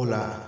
Hola,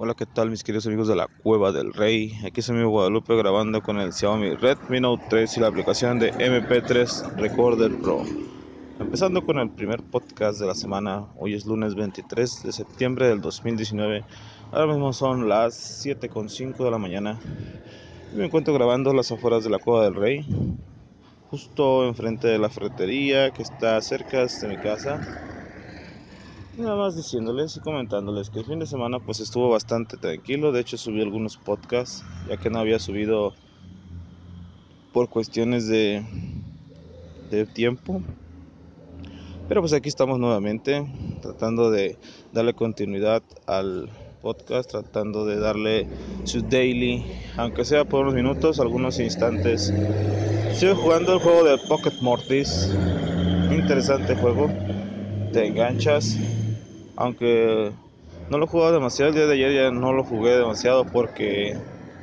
Hola, ¿qué tal mis queridos amigos de la Cueva del Rey? Aquí es mi amigo Guadalupe grabando con el Xiaomi Redmi Note 3 y la aplicación de MP3 Recorder Pro. Empezando con el primer podcast de la semana, hoy es lunes 23 de septiembre del 2019. Ahora mismo son las 7.5 de la mañana. Y me encuentro grabando las afueras de la Cueva del Rey, justo enfrente de la ferretería que está cerca de mi casa Nada más diciéndoles y comentándoles que el fin de semana pues estuvo bastante tranquilo. De hecho subí algunos podcasts ya que no había subido por cuestiones de, de tiempo. Pero pues aquí estamos nuevamente tratando de darle continuidad al podcast, tratando de darle su daily, aunque sea por unos minutos, algunos instantes. Estoy jugando el juego de Pocket Mortis. Interesante juego. Te enganchas aunque no lo he demasiado el día de ayer, ya no lo jugué demasiado porque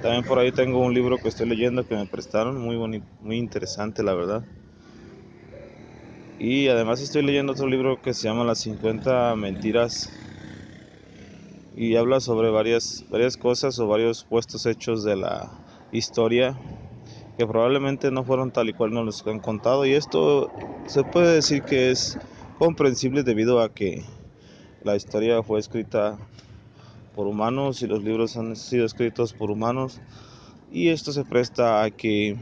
también por ahí tengo un libro que estoy leyendo que me prestaron, muy bonito, muy interesante la verdad. Y además estoy leyendo otro libro que se llama Las 50 mentiras y habla sobre varias varias cosas o varios puestos hechos de la historia que probablemente no fueron tal y cual nos los han contado y esto se puede decir que es comprensible debido a que la historia fue escrita por humanos y los libros han sido escritos por humanos y esto se presta a que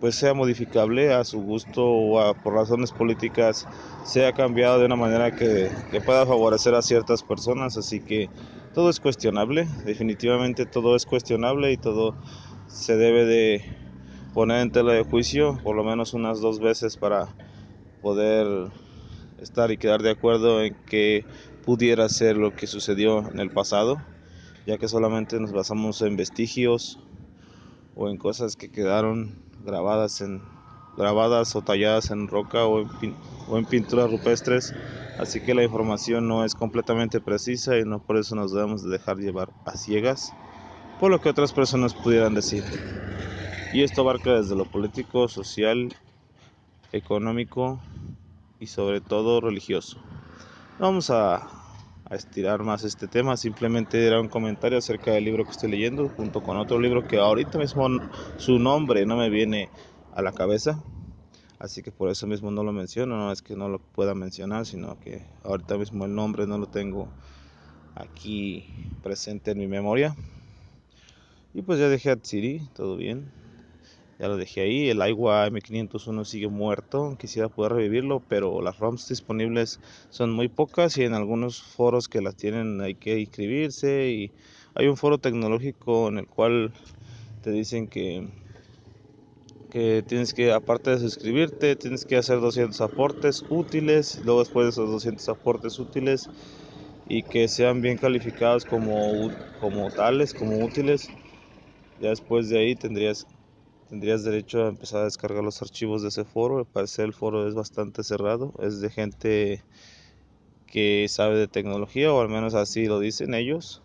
pues sea modificable a su gusto o por razones políticas sea cambiado de una manera que, que pueda favorecer a ciertas personas. Así que todo es cuestionable definitivamente todo es cuestionable y todo se debe de poner en tela de juicio por lo menos unas dos veces para poder estar y quedar de acuerdo en que pudiera ser lo que sucedió en el pasado, ya que solamente nos basamos en vestigios o en cosas que quedaron grabadas en grabadas o talladas en roca o en, o en pinturas rupestres, así que la información no es completamente precisa y no por eso nos debemos de dejar llevar a ciegas por lo que otras personas pudieran decir. Y esto abarca desde lo político, social, económico, y sobre todo religioso. Vamos a, estirar más este tema, simplemente era un comentario acerca del libro que estoy leyendo junto con otro libro que ahorita mismo su nombre no me viene a la cabeza, así que por eso mismo no lo menciono, no es que no lo pueda mencionar, sino que ahorita mismo el nombre no lo tengo aquí presente en mi memoria. Y pues ya dejé a Siri, todo bien ya lo dejé ahí. El Aiwa M501 sigue muerto. Quisiera poder revivirlo, pero las ROMs disponibles son muy pocas y en algunos foros que las tienen hay que inscribirse. Y hay un foro tecnológico en el cual te dicen que, que tienes que, aparte de suscribirte, tienes que hacer 200 aportes útiles. Luego, después de esos 200 aportes útiles y que sean bien calificados como, como tales, como útiles. Ya después de ahí tendrías tendrías derecho a empezar a descargar los archivos de ese foro. Al parecer el foro es bastante cerrado, es de gente que sabe de tecnología, o al menos así lo dicen ellos.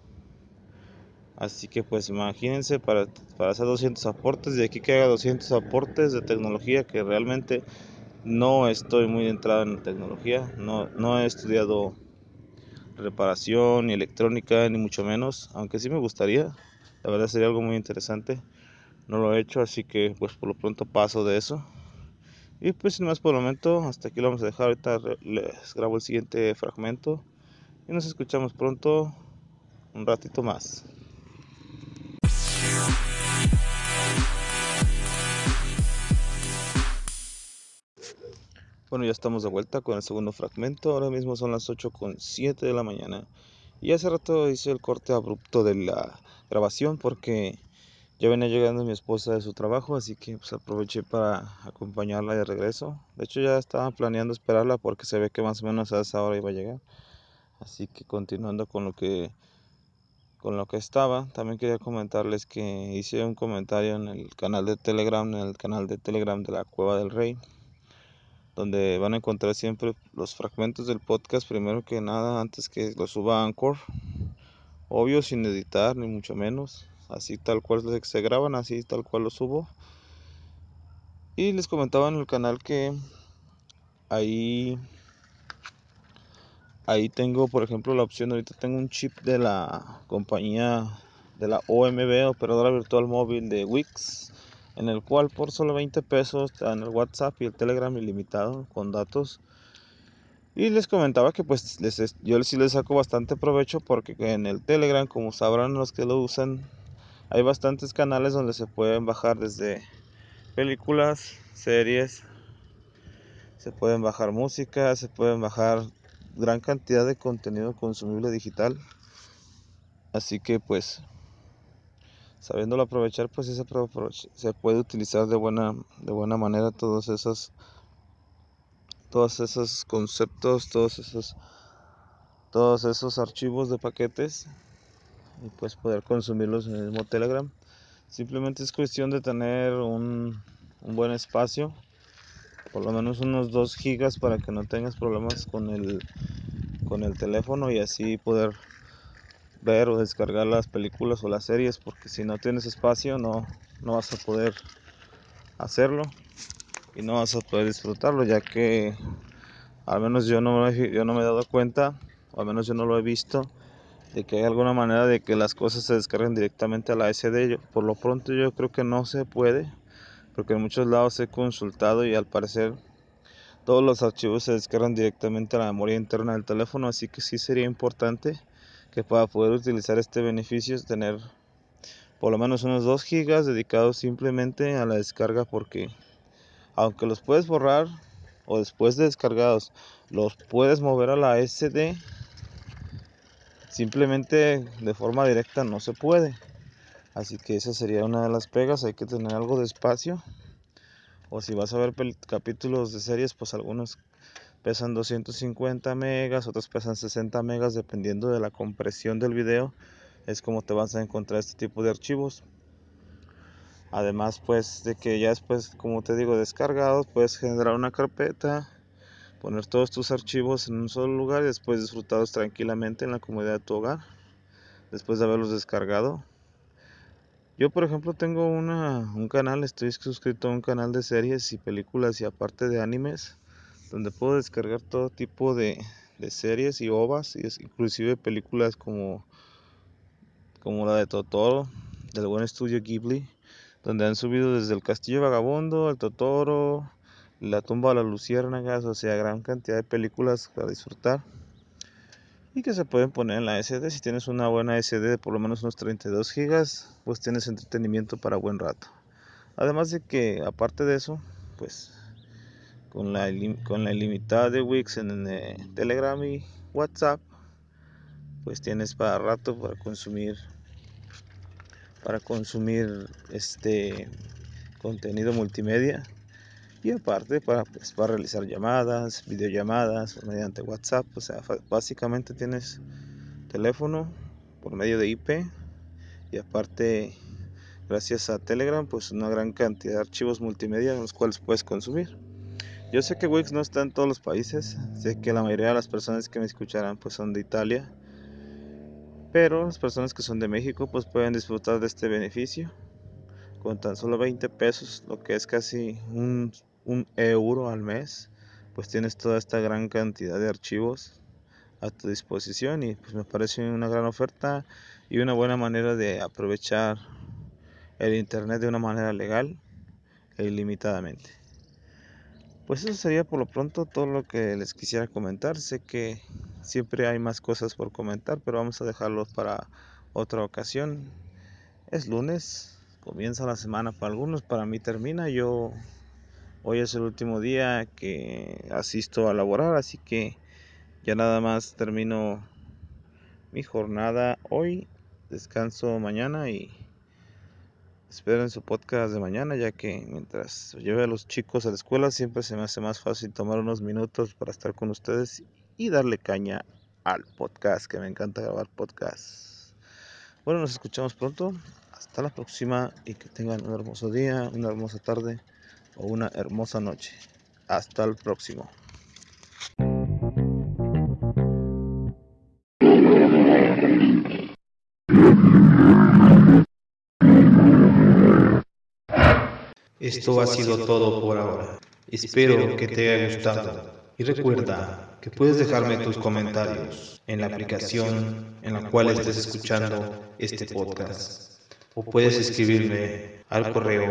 Así que pues imagínense para, para hacer 200 aportes, de aquí que haga 200 aportes de tecnología, que realmente no estoy muy entrado en tecnología, no, no he estudiado reparación ni electrónica, ni mucho menos, aunque sí me gustaría, la verdad sería algo muy interesante no lo he hecho, así que pues por lo pronto paso de eso. Y pues sin más por el momento, hasta aquí lo vamos a dejar, ahorita les grabo el siguiente fragmento y nos escuchamos pronto un ratito más. Bueno, ya estamos de vuelta con el segundo fragmento. Ahora mismo son las 8 con 7 de la mañana. Y hace rato hice el corte abrupto de la grabación porque ya venía llegando mi esposa de su trabajo, así que pues aproveché para acompañarla de regreso. De hecho ya estaba planeando esperarla porque se ve que más o menos a esa hora iba a llegar. Así que continuando con lo que con lo que estaba, también quería comentarles que hice un comentario en el canal de Telegram, en el canal de Telegram de la Cueva del Rey donde van a encontrar siempre los fragmentos del podcast primero que nada antes que lo suba Anchor obvio sin editar ni mucho menos así tal cual se graban así tal cual lo subo y les comentaba en el canal que ahí ahí tengo por ejemplo la opción ahorita tengo un chip de la compañía de la OMB operadora virtual móvil de Wix en el cual por solo 20 pesos en el WhatsApp y el Telegram ilimitado con datos. Y les comentaba que pues les, yo sí les saco bastante provecho porque en el Telegram, como sabrán los que lo usan, hay bastantes canales donde se pueden bajar desde películas, series, se pueden bajar música, se pueden bajar gran cantidad de contenido consumible digital. Así que pues sabiéndolo aprovechar, pues se puede utilizar de buena, de buena manera todos esos, todos esos conceptos, todos esos, todos esos archivos de paquetes y pues poder consumirlos en el mismo Telegram. Simplemente es cuestión de tener un, un buen espacio, por lo menos unos 2 gigas para que no tengas problemas con el, con el teléfono y así poder ver o descargar las películas o las series porque si no tienes espacio no, no vas a poder hacerlo y no vas a poder disfrutarlo ya que al menos yo no, yo no me he dado cuenta o al menos yo no lo he visto de que hay alguna manera de que las cosas se descarguen directamente a la SD por lo pronto yo creo que no se puede porque en muchos lados he consultado y al parecer todos los archivos se descargan directamente a la memoria interna del teléfono así que sí sería importante que para poder utilizar este beneficio es tener por lo menos unos 2 gigas dedicados simplemente a la descarga porque aunque los puedes borrar o después de descargados los puedes mover a la SD simplemente de forma directa no se puede así que esa sería una de las pegas hay que tener algo de espacio o si vas a ver capítulos de series pues algunos pesan 250 megas, otros pesan 60 megas dependiendo de la compresión del video. Es como te vas a encontrar este tipo de archivos. Además, pues de que ya después, como te digo, descargados, puedes generar una carpeta, poner todos tus archivos en un solo lugar y después disfrutarlos tranquilamente en la comodidad de tu hogar, después de haberlos descargado. Yo, por ejemplo, tengo una, un canal, estoy suscrito a un canal de series y películas y aparte de animes donde puedo descargar todo tipo de, series y ovas, y inclusive películas como, como la de Totoro, del buen estudio Ghibli, donde han subido desde el Castillo Vagabundo, el Totoro, la tumba de las luciérnagas, o sea, gran cantidad de películas para disfrutar y que se pueden poner en la SD. Si tienes una buena SD de por lo menos unos 32 gigas, pues tienes entretenimiento para buen rato. Además de que, aparte de eso, pues con la, con la ilimitada de Wix en, eh, Telegram y WhatsApp, pues tienes para rato para consumir para consumir este contenido multimedia y aparte para, pues, para realizar llamadas, videollamadas mediante WhatsApp, o sea, básicamente tienes teléfono por medio de IP y aparte gracias a Telegram pues una gran cantidad de archivos multimedia los cuales puedes consumir. Yo sé que Wix no está en todos los países, sé que la mayoría de las personas que me escucharán pues son de Italia, pero las personas que son de México pues pueden disfrutar de este beneficio con tan solo 20 pesos, lo que es casi un, un euro al mes, pues tienes toda esta gran cantidad de archivos a tu disposición y pues me parece una gran oferta y una buena manera de aprovechar el internet de una manera legal e ilimitadamente. Pues eso sería por lo pronto todo lo que les quisiera comentar. Sé que siempre hay más cosas por comentar, pero vamos a dejarlo para otra ocasión. Es lunes, comienza la semana para algunos, para mí termina. Yo Hoy es el último día que asisto a laborar, así que ya nada más termino mi jornada hoy, descanso mañana y esperen su podcast de mañana, ya que mientras lleve a los chicos a la escuela siempre se me hace más fácil tomar unos minutos para estar con ustedes y darle caña al podcast, que me encanta grabar podcasts. Bueno, nos escuchamos pronto. Hasta la próxima y que tengan un hermoso día, una hermosa tarde o una hermosa noche. Hasta el próximo. Esto ha sido todo por ahora. Espero que te haya gustado. Y recuerda que puedes dejarme tus comentarios en la aplicación en la cual estés escuchando este podcast. O puedes escribirme al correo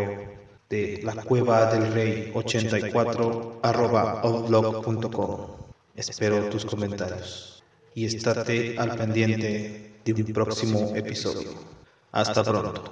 de la cueva del rey 84 arroba outlook.com. Espero tus comentarios y estate al pendiente de un próximo episodio. Hasta pronto.